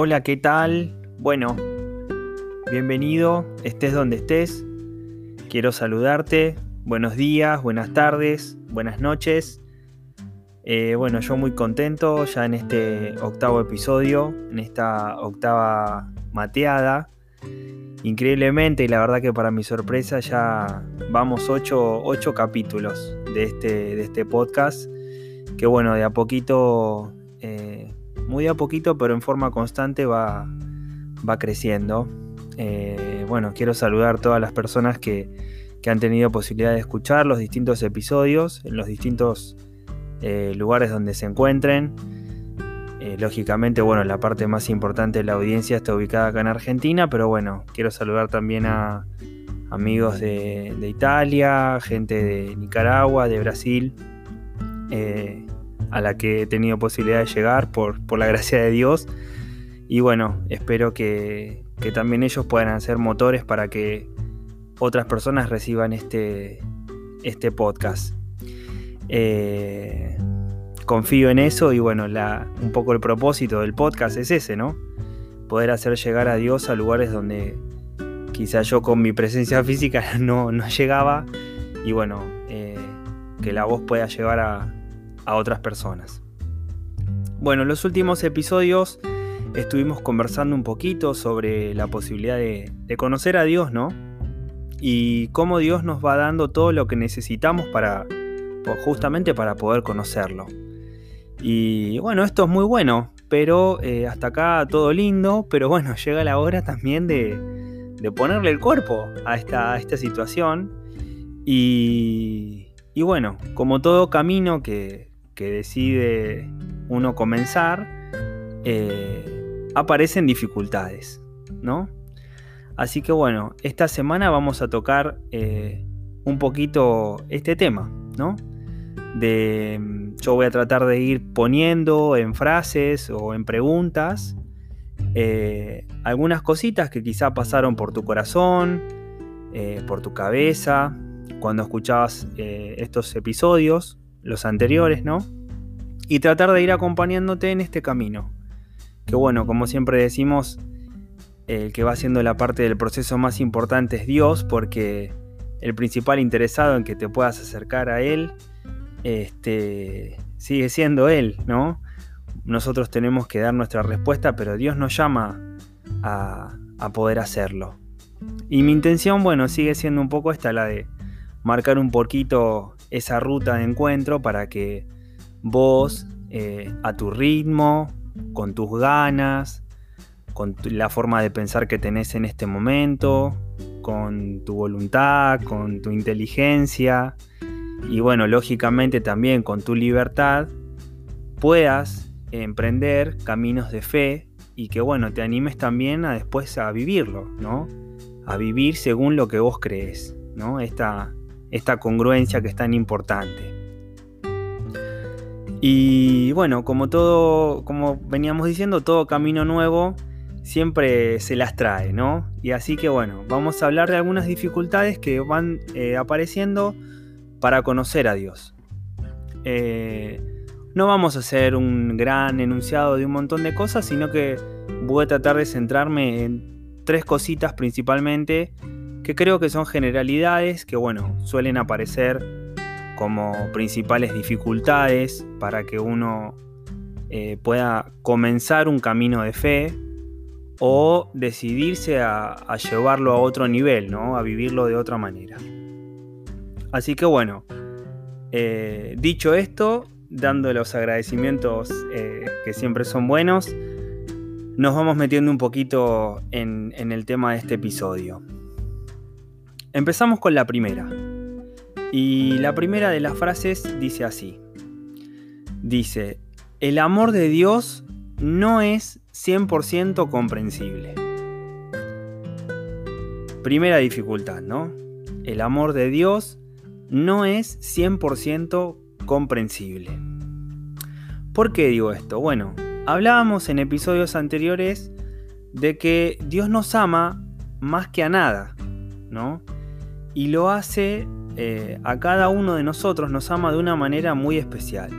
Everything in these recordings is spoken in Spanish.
Hola, ¿qué tal? Bueno, bienvenido, estés donde estés. Quiero saludarte. Buenos días, buenas tardes, buenas noches. Eh, bueno, yo muy contento ya en este octavo episodio, en esta octava mateada. Increíblemente, y la verdad que para mi sorpresa ya vamos ocho, ocho capítulos de este, de este podcast. Que bueno, de a poquito muy a poquito, pero en forma constante va, va creciendo. Eh, bueno, quiero saludar a todas las personas que, que, han tenido posibilidad de escuchar los distintos episodios en los distintos eh, lugares donde se encuentren. Eh, lógicamente, bueno, la parte más importante de la audiencia está ubicada acá en Argentina, pero bueno, quiero saludar también a amigos de, de Italia, gente de Nicaragua, de Brasil a la que he tenido posibilidad de llegar por, por la gracia de Dios. Y bueno, espero que, que, también ellos puedan ser motores para que otras personas reciban este, este podcast. Eh, confío en eso y bueno, la, un poco el propósito del podcast es ese, ¿no? Poder hacer llegar a Dios a lugares donde quizá yo con mi presencia física no, no llegaba y bueno, eh, que la voz pueda llegar a, a otras personas. Bueno, en los últimos episodios estuvimos conversando un poquito sobre la posibilidad de, conocer a Dios, ¿no? Y cómo Dios nos va dando todo lo que necesitamos para, pues, justamente para poder conocerlo. Y bueno, esto es muy bueno, pero eh, hasta acá todo lindo, pero bueno, llega la hora también de, ponerle el cuerpo a esta, situación. Y bueno, como todo camino que, que decide uno comenzar, eh, aparecen dificultades, ¿no? Así que bueno, esta semana vamos a tocar eh, un poquito este tema, ¿no? De, yo voy a tratar de ir poniendo en frases o en preguntas eh, algunas cositas que quizá pasaron por tu corazón, por tu cabeza, cuando escuchabas estos episodios los anteriores, ¿no? Y tratar de ir acompañándote en este camino. Que bueno, como siempre decimos, el que va haciendo la parte del proceso más importante es Dios, porque el principal interesado en que te puedas acercar a Él este, sigue siendo Él, ¿no? Nosotros tenemos que dar nuestra respuesta, pero Dios nos llama a, a poder hacerlo. Y mi intención, bueno, sigue siendo un poco esta, la de marcar un poquito esa ruta de encuentro para que vos, eh, a tu ritmo, con tus ganas, con la forma de pensar que tenés en este momento, con tu voluntad, con tu inteligencia y bueno, lógicamente también con tu libertad, puedas emprender caminos de fe y que bueno, te animes también a después a vivirlo, ¿no? A vivir según lo que vos crees, ¿no? Esta, esta congruencia que es tan importante. Y bueno, como todo, como veníamos diciendo, todo camino nuevo siempre se las trae, ¿no? Y así que bueno, vamos a hablar de algunas dificultades que van eh, apareciendo para conocer a Dios. Eh, no vamos a hacer un gran enunciado de un montón de cosas, sino que voy a tratar de centrarme en tres cositas principalmente que creo que son generalidades que bueno, suelen aparecer como principales dificultades para que uno eh, pueda comenzar un camino de fe o decidirse a, llevarlo a otro nivel, ¿no? a vivirlo de otra manera. Así que bueno, eh, dicho esto, dando los agradecimientos eh, que siempre son buenos, nos vamos metiendo un poquito en, en el tema de este episodio. Empezamos con la primera. Y la primera de las frases dice así. Dice, el amor de Dios no es 100% comprensible. Primera dificultad, ¿no? El amor de Dios no es 100% comprensible. ¿Por qué digo esto? Bueno, hablábamos en episodios anteriores de que Dios nos ama más que a nada, ¿no? Y lo hace eh, a cada uno de nosotros, nos ama de una manera muy especial.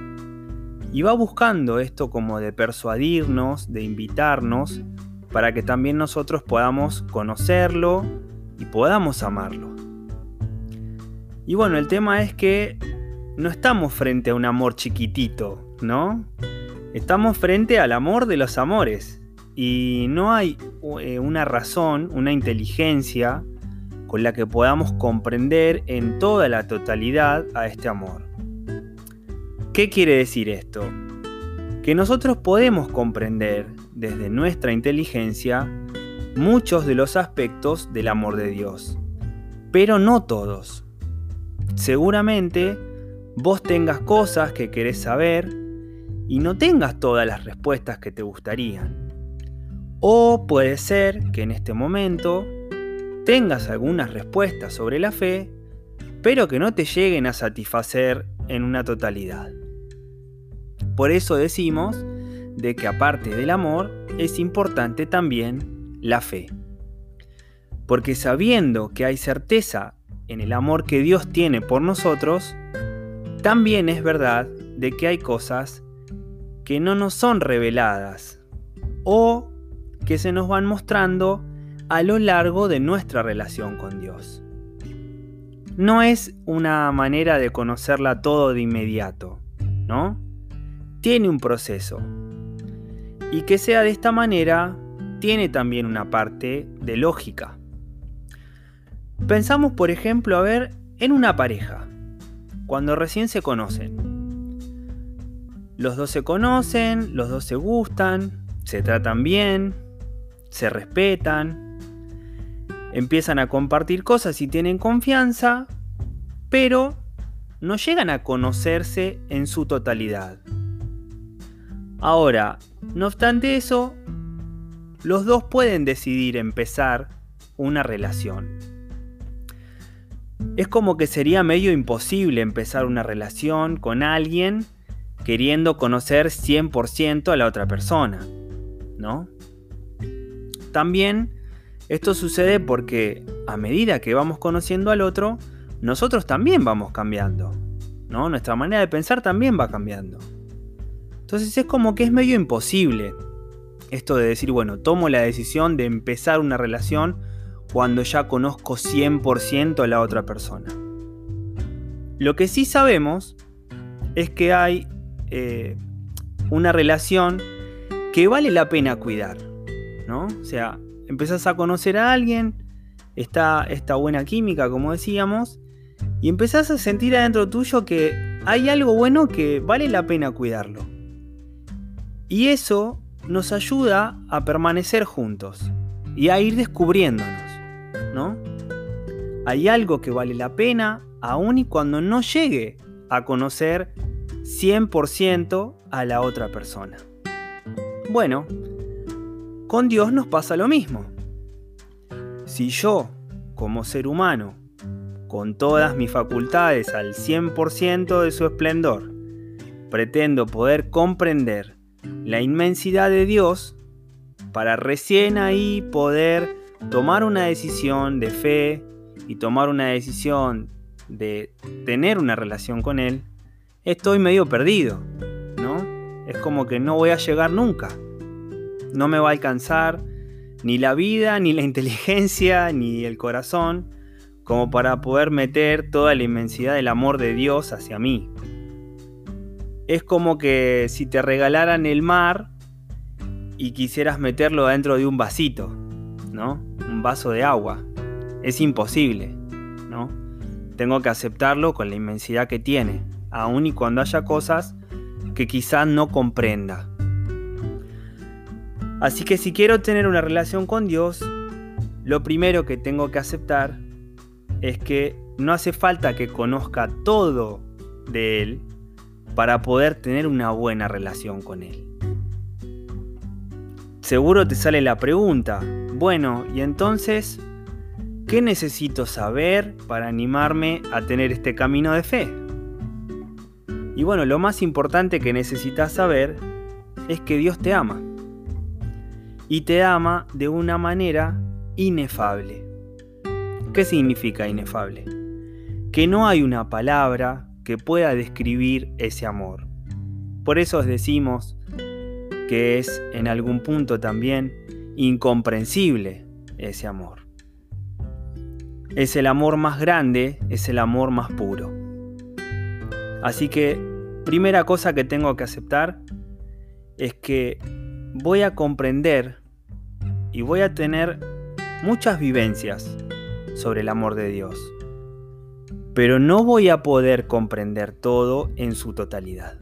Y va buscando esto como de persuadirnos, de invitarnos, para que también nosotros podamos conocerlo y podamos amarlo. Y bueno, el tema es que no estamos frente a un amor chiquitito, ¿no? Estamos frente al amor de los amores. Y no hay eh, una razón, una inteligencia con la que podamos comprender en toda la totalidad a este amor. ¿Qué quiere decir esto? Que nosotros podemos comprender desde nuestra inteligencia muchos de los aspectos del amor de Dios, pero no todos. Seguramente vos tengas cosas que querés saber y no tengas todas las respuestas que te gustarían. O puede ser que en este momento tengas algunas respuestas sobre la fe, pero que no te lleguen a satisfacer en una totalidad. Por eso decimos de que aparte del amor es importante también la fe. Porque sabiendo que hay certeza en el amor que Dios tiene por nosotros, también es verdad de que hay cosas que no nos son reveladas o que se nos van mostrando a lo largo de nuestra relación con Dios. No es una manera de conocerla todo de inmediato, ¿no? tiene un proceso. Y que sea de esta manera tiene también una parte de lógica. Pensamos, por ejemplo, a ver, en una pareja, cuando recién se conocen. Los dos se conocen, los dos se gustan, se tratan bien, se respetan, empiezan a compartir cosas y tienen confianza, pero no llegan a conocerse en su totalidad. Ahora, no obstante eso, los dos pueden decidir empezar una relación. Es como que sería medio imposible empezar una relación con alguien queriendo conocer 100% a la otra persona, ¿no? También esto sucede porque a medida que vamos conociendo al otro, nosotros también vamos cambiando, ¿no? Nuestra manera de pensar también va cambiando. Entonces es como que es medio imposible esto de decir, bueno, tomo la decisión de empezar una relación cuando ya conozco 100% a la otra persona. Lo que sí sabemos es que hay eh, una relación que vale la pena cuidar, ¿no? O sea, empezás a conocer a alguien, está esta buena química, como decíamos, y empezás a sentir adentro tuyo que hay algo bueno que vale la pena cuidarlo. Y eso nos ayuda a permanecer juntos y a ir descubriéndonos, ¿no? Hay algo que vale la pena aun y cuando no llegue a conocer 100% a la otra persona. Bueno, con Dios nos pasa lo mismo. Si yo, como ser humano, con todas mis facultades al 100% de su esplendor, pretendo poder comprender la inmensidad de Dios para recién ahí poder tomar una decisión de fe y tomar una decisión de tener una relación con Él, estoy medio perdido, ¿no? Es como que no voy a llegar nunca. No me va a alcanzar ni la vida, ni la inteligencia, ni el corazón, como para poder meter toda la inmensidad del amor de Dios hacia mí. Es como que si te regalaran el mar y quisieras meterlo dentro de un vasito, ¿no? Un vaso de agua. Es imposible, ¿no? Tengo que aceptarlo con la inmensidad que tiene, aun y cuando haya cosas que quizás no comprenda. Así que si quiero tener una relación con Dios, lo primero que tengo que aceptar es que no hace falta que conozca todo de Él para poder tener una buena relación con Él. Seguro te sale la pregunta, bueno, y entonces, ¿qué necesito saber para animarme a tener este camino de fe? Y bueno, lo más importante que necesitas saber es que Dios te ama. Y te ama de una manera inefable. ¿Qué significa inefable? Que no hay una palabra que pueda describir ese amor. Por eso os decimos que es en algún punto también incomprensible ese amor. Es el amor más grande, es el amor más puro. Así que, primera cosa que tengo que aceptar es que voy a comprender y voy a tener muchas vivencias sobre el amor de Dios. Pero no voy a poder comprender todo en su totalidad.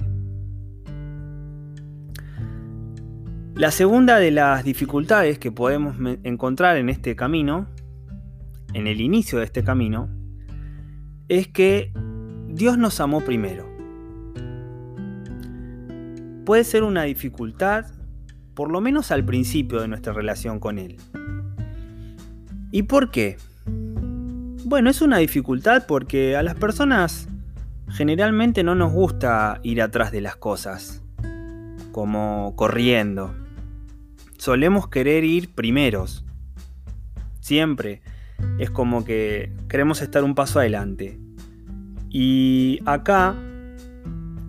La segunda de las dificultades que podemos encontrar en este camino, en el inicio de este camino, es que Dios nos amó primero. Puede ser una dificultad, por lo menos al principio de nuestra relación con Él. ¿Y por qué? Bueno, es una dificultad porque a las personas generalmente no nos gusta ir atrás de las cosas, como corriendo. Solemos querer ir primeros. Siempre es como que queremos estar un paso adelante. Y acá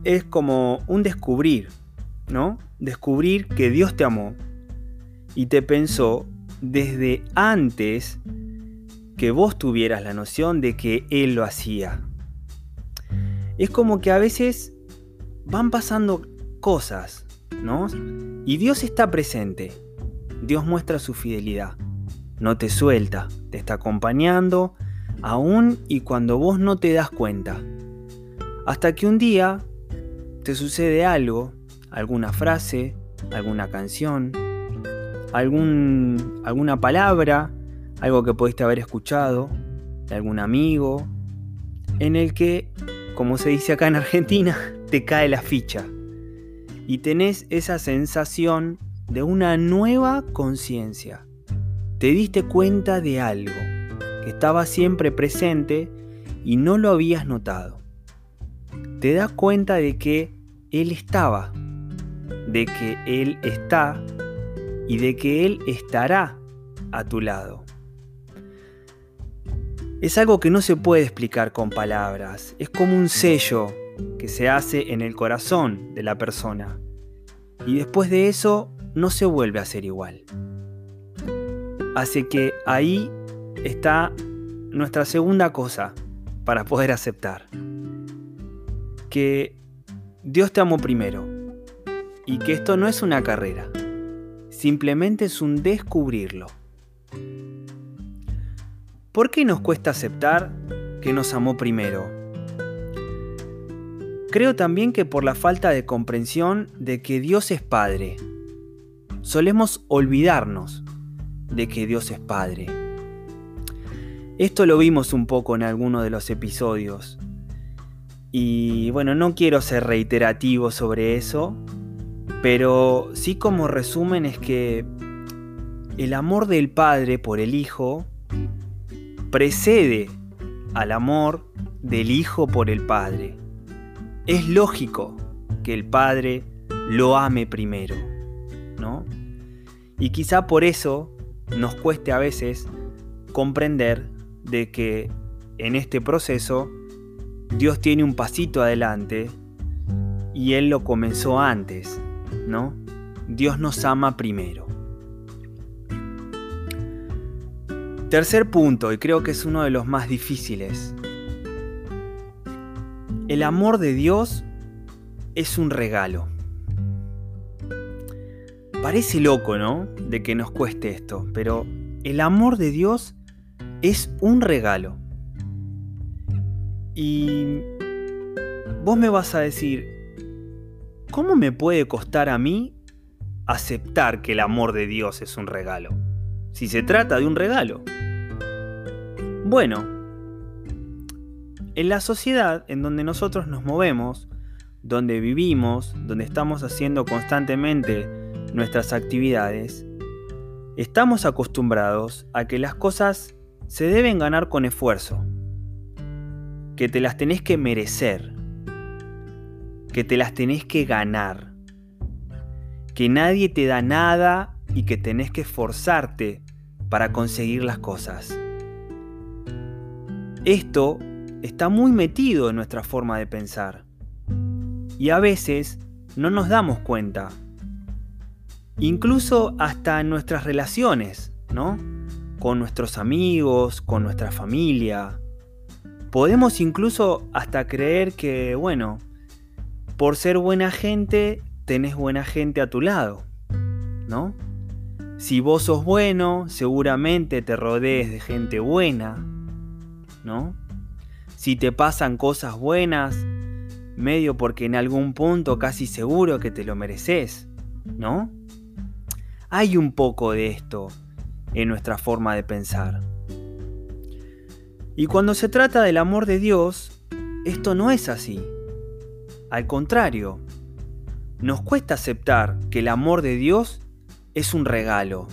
es como un descubrir, ¿no? Descubrir que Dios te amó y te pensó desde antes que vos tuvieras la noción de que Él lo hacía. Es como que a veces van pasando cosas, ¿no? Y Dios está presente. Dios muestra su fidelidad. No te suelta, te está acompañando, aún y cuando vos no te das cuenta. Hasta que un día te sucede algo, alguna frase, alguna canción, algún, alguna palabra algo que pudiste haber escuchado de algún amigo, en el que, como se dice acá en Argentina, te cae la ficha y tenés esa sensación de una nueva conciencia. Te diste cuenta de algo que estaba siempre presente y no lo habías notado. Te das cuenta de que Él estaba, de que Él está y de que Él estará a tu lado. Es algo que no se puede explicar con palabras, es como un sello que se hace en el corazón de la persona. Y después de eso no se vuelve a ser igual. Así que ahí está nuestra segunda cosa para poder aceptar. Que Dios te amó primero y que esto no es una carrera, simplemente es un descubrirlo. ¿Por qué nos cuesta aceptar que nos amó primero? Creo también que por la falta de comprensión de que Dios es Padre. Solemos olvidarnos de que Dios es Padre. Esto lo vimos un poco en alguno de los episodios. Y bueno, no quiero ser reiterativo sobre eso, pero sí como resumen es que el amor del Padre por el Hijo precede al amor del Hijo por el Padre. Es lógico que el Padre lo ame primero, ¿no? Y quizá por eso nos cueste a veces comprender de que en este proceso Dios tiene un pasito adelante y Él lo comenzó antes, ¿no? Dios nos ama primero. Tercer punto, y creo que es uno de los más difíciles. El amor de Dios es un regalo. Parece loco, ¿no? De que nos cueste esto, pero el amor de Dios es un regalo. Y vos me vas a decir, ¿cómo me puede costar a mí aceptar que el amor de Dios es un regalo? Si se trata de un regalo. Bueno, en la sociedad en donde nosotros nos movemos, donde vivimos, donde estamos haciendo constantemente nuestras actividades, estamos acostumbrados a que las cosas se deben ganar con esfuerzo, que te las tenés que merecer, que te las tenés que ganar, que nadie te da nada y que tenés que esforzarte para conseguir las cosas. Esto está muy metido en nuestra forma de pensar y a veces no nos damos cuenta incluso hasta en nuestras relaciones, ¿no? Con nuestros amigos, con nuestra familia. Podemos incluso hasta creer que, bueno, por ser buena gente, tenés buena gente a tu lado, ¿no? Si vos sos bueno, seguramente te rodees de gente buena, ¿no? Si te pasan cosas buenas, medio porque en algún punto casi seguro que te lo mereces, ¿no? Hay un poco de esto en nuestra forma de pensar. Y cuando se trata del amor de Dios, esto no es así. Al contrario, nos cuesta aceptar que el amor de Dios es un regalo.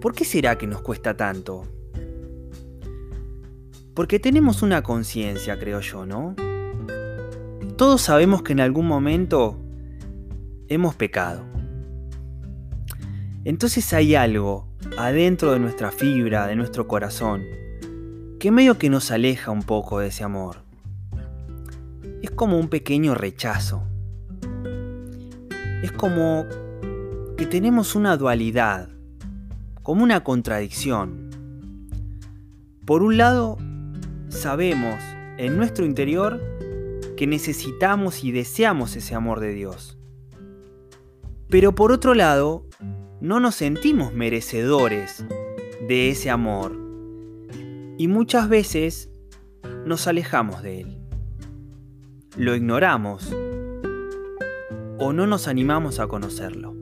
¿Por qué será que nos cuesta tanto? Porque tenemos una conciencia, creo yo, ¿no? Todos sabemos que en algún momento hemos pecado. Entonces hay algo adentro de nuestra fibra, de nuestro corazón, que medio que nos aleja un poco de ese amor. Es como un pequeño rechazo. Es como que tenemos una dualidad, como una contradicción. Por un lado, sabemos en nuestro interior que necesitamos y deseamos ese amor de Dios. Pero por otro lado, no nos sentimos merecedores de ese amor y muchas veces nos alejamos de él. Lo ignoramos o no nos animamos a conocerlo.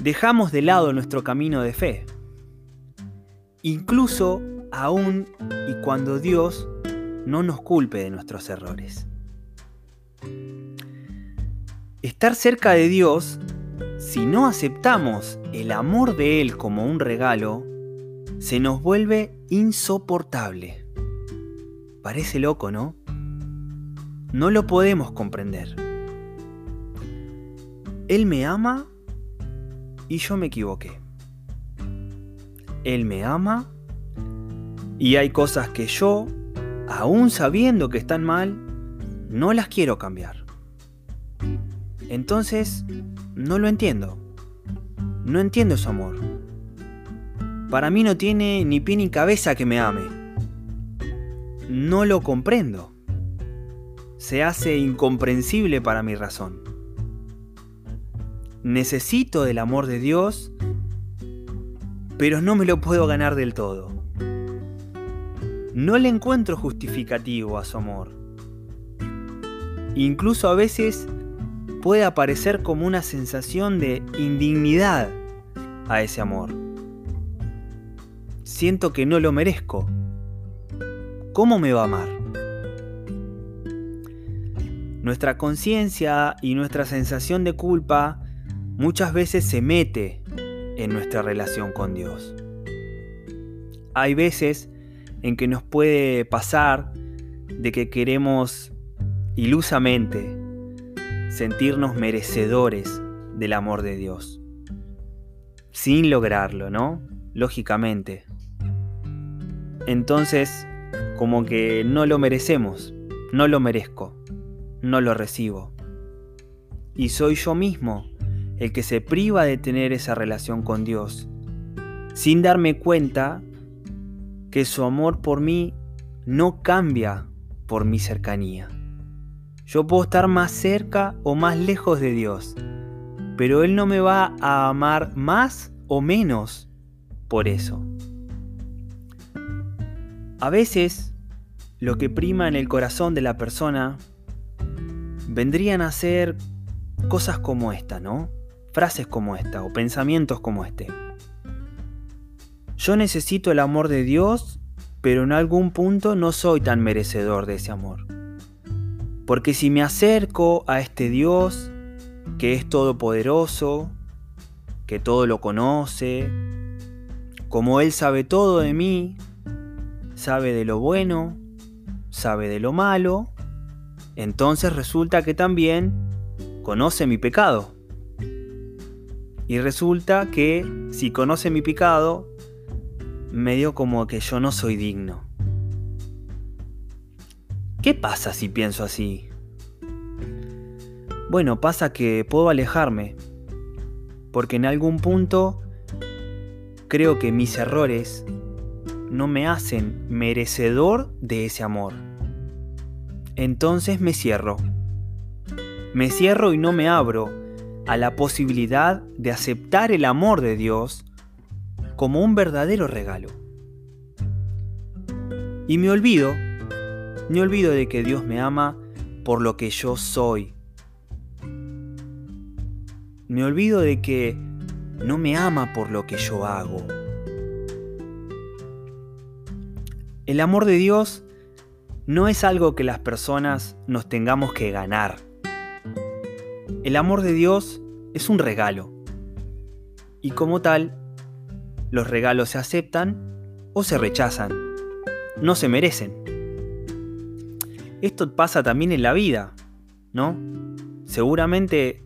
Dejamos de lado nuestro camino de fe, incluso aún y cuando Dios no nos culpe de nuestros errores. Estar cerca de Dios si no aceptamos el amor de Él como un regalo, se nos vuelve insoportable. Parece loco, ¿no? No lo podemos comprender. Él me ama y yo me equivoqué. Él me ama y hay cosas que yo, aún sabiendo que están mal, no las quiero cambiar. Entonces, no lo entiendo. No entiendo su amor. Para mí no tiene ni pie ni cabeza que me ame. No lo comprendo. Se hace incomprensible para mi razón. Necesito del amor de Dios, pero no me lo puedo ganar del todo. No le encuentro justificativo a su amor. Incluso a veces puede aparecer como una sensación de indignidad a ese amor. Siento que no lo merezco. ¿Cómo me va a amar? Nuestra conciencia y nuestra sensación de culpa muchas veces se mete en nuestra relación con Dios. Hay veces en que nos puede pasar de que queremos ilusamente sentirnos merecedores del amor de Dios. Sin lograrlo, ¿no? Lógicamente. Entonces, como que no lo merecemos, no lo merezco, no lo recibo. Y soy yo mismo el que se priva de tener esa relación con Dios sin darme cuenta que su amor por mí no cambia por mi cercanía. Yo puedo estar más cerca o más lejos de Dios, pero Él no me va a amar más o menos por eso. A veces, lo que prima en el corazón de la persona vendrían a ser cosas como esta, ¿no? Frases como esta o pensamientos como este. Yo necesito el amor de Dios, pero en algún punto no soy tan merecedor de ese amor. Porque si me acerco a este Dios, que es todopoderoso, que todo lo conoce, como Él sabe todo de mí, sabe de lo bueno, sabe de lo malo, entonces resulta que también conoce mi pecado. Y resulta que si conoce mi pecado, medio como que yo no soy digno. ¿Qué pasa si pienso así? Bueno, pasa que puedo alejarme, porque en algún punto creo que mis errores no me hacen merecedor de ese amor. Entonces me cierro. Me cierro y no me abro a la posibilidad de aceptar el amor de Dios como un verdadero regalo. Y me olvido, me olvido de que Dios me ama por lo que yo soy. Me olvido de que no me ama por lo que yo hago. El amor de Dios no es algo que las personas nos tengamos que ganar. El amor de Dios es un regalo. Y como tal, los regalos se aceptan o se rechazan. No se merecen. Esto pasa también en la vida, ¿no? Seguramente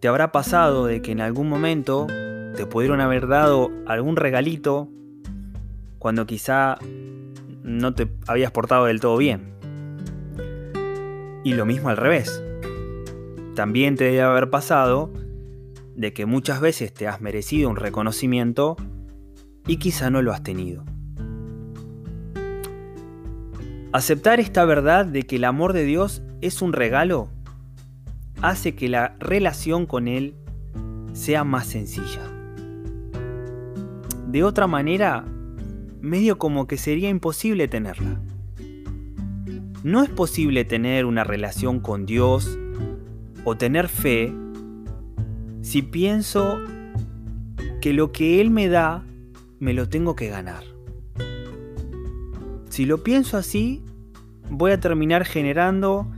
te habrá pasado de que en algún momento te pudieron haber dado algún regalito cuando quizá no te habías portado del todo bien. Y lo mismo al revés. También te debe haber pasado de que muchas veces te has merecido un reconocimiento y quizá no lo has tenido. Aceptar esta verdad de que el amor de Dios es un regalo hace que la relación con Él sea más sencilla. De otra manera, medio como que sería imposible tenerla. No es posible tener una relación con Dios o tener fe si pienso que lo que Él me da me lo tengo que ganar. Si lo pienso así, voy a terminar generando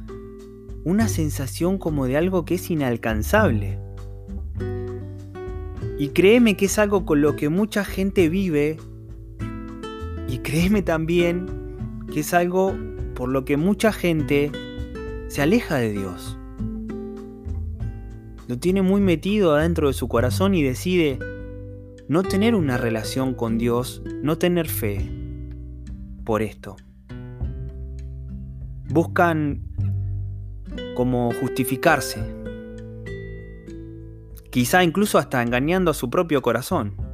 una sensación como de algo que es inalcanzable. Y créeme que es algo con lo que mucha gente vive y créeme también que es algo por lo que mucha gente se aleja de Dios. Lo tiene muy metido adentro de su corazón y decide no tener una relación con Dios, no tener fe por esto. Buscan como justificarse, quizá incluso hasta engañando a su propio corazón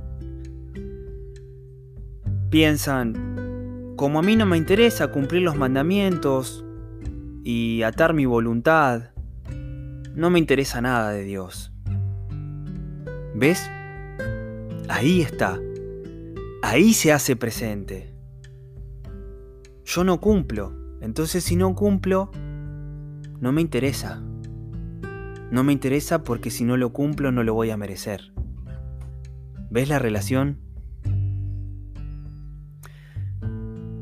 piensan, como a mí no me interesa cumplir los mandamientos y atar mi voluntad, no me interesa nada de Dios. ¿Ves? Ahí está. Ahí se hace presente. Yo no cumplo. Entonces si no cumplo, no me interesa. No me interesa porque si no lo cumplo no lo voy a merecer. ¿Ves la relación?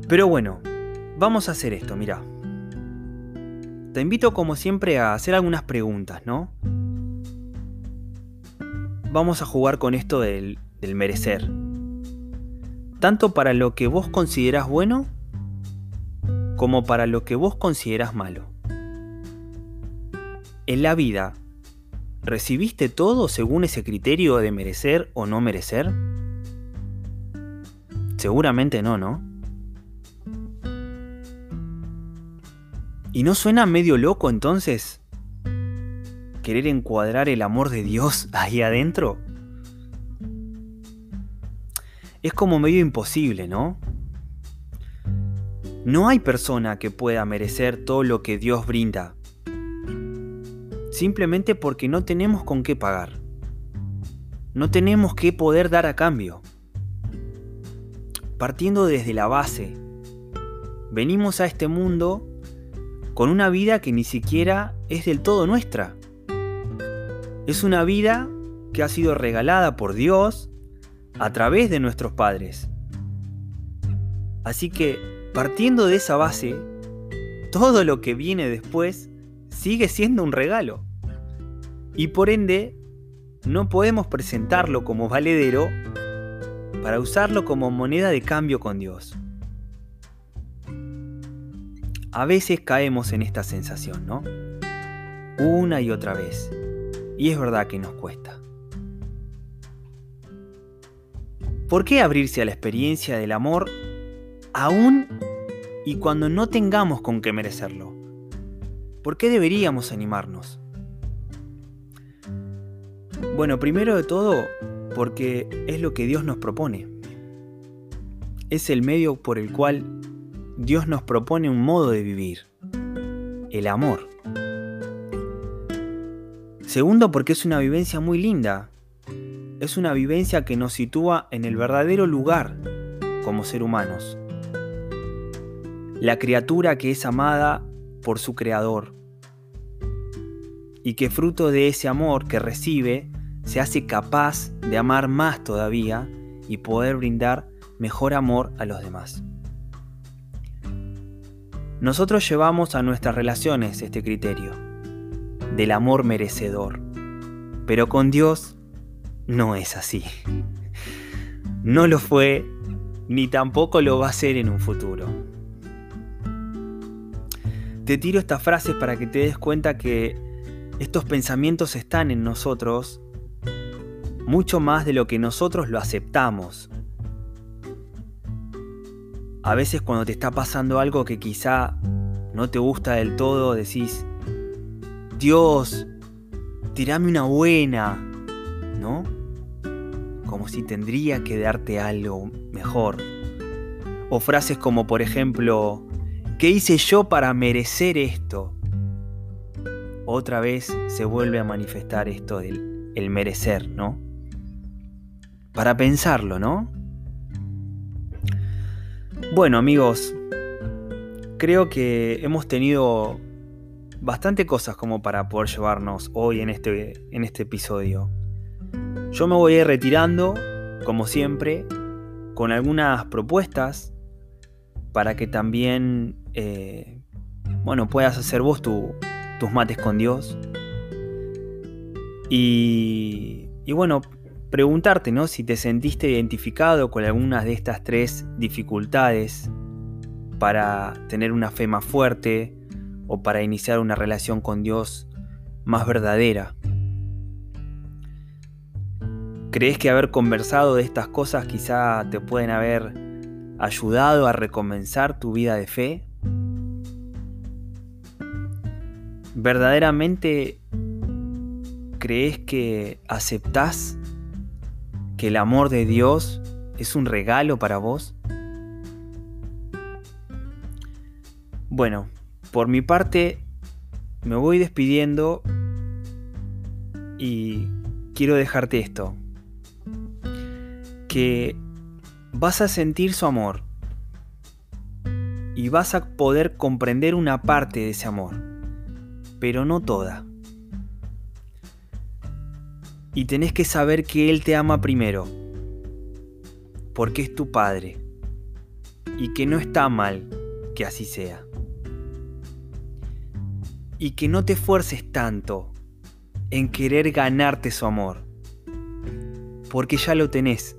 Pero bueno, vamos a hacer esto, mira. Te invito como siempre a hacer algunas preguntas, ¿no? Vamos a jugar con esto del, merecer. Tanto para lo que vos consideras bueno como para lo que vos consideras malo. En la vida, ¿recibiste todo según ese criterio de merecer o no merecer? Seguramente no, ¿no? ¿Y no suena medio loco entonces querer encuadrar el amor de Dios ahí adentro? es como medio imposible, ¿no? No hay persona que pueda merecer todo lo que Dios brinda, simplemente porque no tenemos con qué pagar. No tenemos qué poder dar a cambio. Partiendo desde la base, venimos a este mundo con una vida que ni siquiera es del todo nuestra. Es una vida que ha sido regalada por Dios a través de nuestros padres. Así que, partiendo de esa base, todo lo que viene después sigue siendo un regalo. Y por ende, no podemos presentarlo como valedero para usarlo como moneda de cambio con Dios. A veces caemos en esta sensación, ¿no? Una y otra vez. Y es verdad que nos cuesta. ¿Por qué abrirse a la experiencia del amor aún y cuando no tengamos con qué merecerlo? ¿Por qué deberíamos animarnos? Bueno, primero de todo, porque es lo que Dios nos propone. Es el medio por el cual Dios nos propone un modo de vivir, el amor. Segundo, porque es una vivencia muy linda. Es una vivencia que nos sitúa en el verdadero lugar como ser humanos. La criatura que es amada por su creador y que fruto de ese amor que recibe se hace capaz de amar más todavía y poder brindar mejor amor a los demás. Nosotros llevamos a nuestras relaciones este criterio, del amor merecedor, pero con Dios no es así. No lo fue, ni tampoco lo va a ser en un futuro. Te tiro estas frases para que te des cuenta que estos pensamientos están en nosotros mucho más de lo que nosotros lo aceptamos. A veces cuando te está pasando algo que quizá no te gusta del todo, decís, Dios, tirame una buena, ¿no? Como si tendría que darte algo mejor. O frases como, por ejemplo, ¿qué hice yo para merecer esto? Otra vez se vuelve a manifestar esto del el merecer, ¿no? para pensarlo, ¿no? Bueno amigos, creo que hemos tenido bastante cosas como para poder llevarnos hoy en este, en este episodio. Yo me voy a ir retirando, como siempre, con algunas propuestas para que también, eh, bueno, puedas hacer vos tus mates con Dios. Y, y bueno, preguntarte ¿no? si te sentiste identificado con algunas de estas tres dificultades para tener una fe más fuerte o para iniciar una relación con Dios más verdadera. ¿Crees que haber conversado de estas cosas quizá te pueden haber ayudado a recomenzar tu vida de fe? ¿Verdaderamente crees que aceptás que el amor de Dios es un regalo para vos? Bueno, por mi parte me voy despidiendo y quiero dejarte esto. Que vas a sentir su amor y vas a poder comprender una parte de ese amor, pero no toda. Y tenés que saber que Él te ama primero, porque es tu Padre, y que no está mal que así sea. Y que no te esfuerces tanto en querer ganarte su amor, porque ya lo tenés.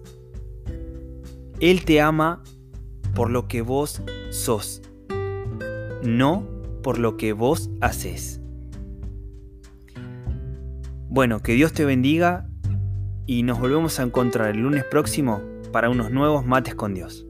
Él te ama por lo que vos sos, no por lo que vos haces. Bueno, que Dios te bendiga y nos volvemos a encontrar el lunes próximo para unos nuevos mates con Dios.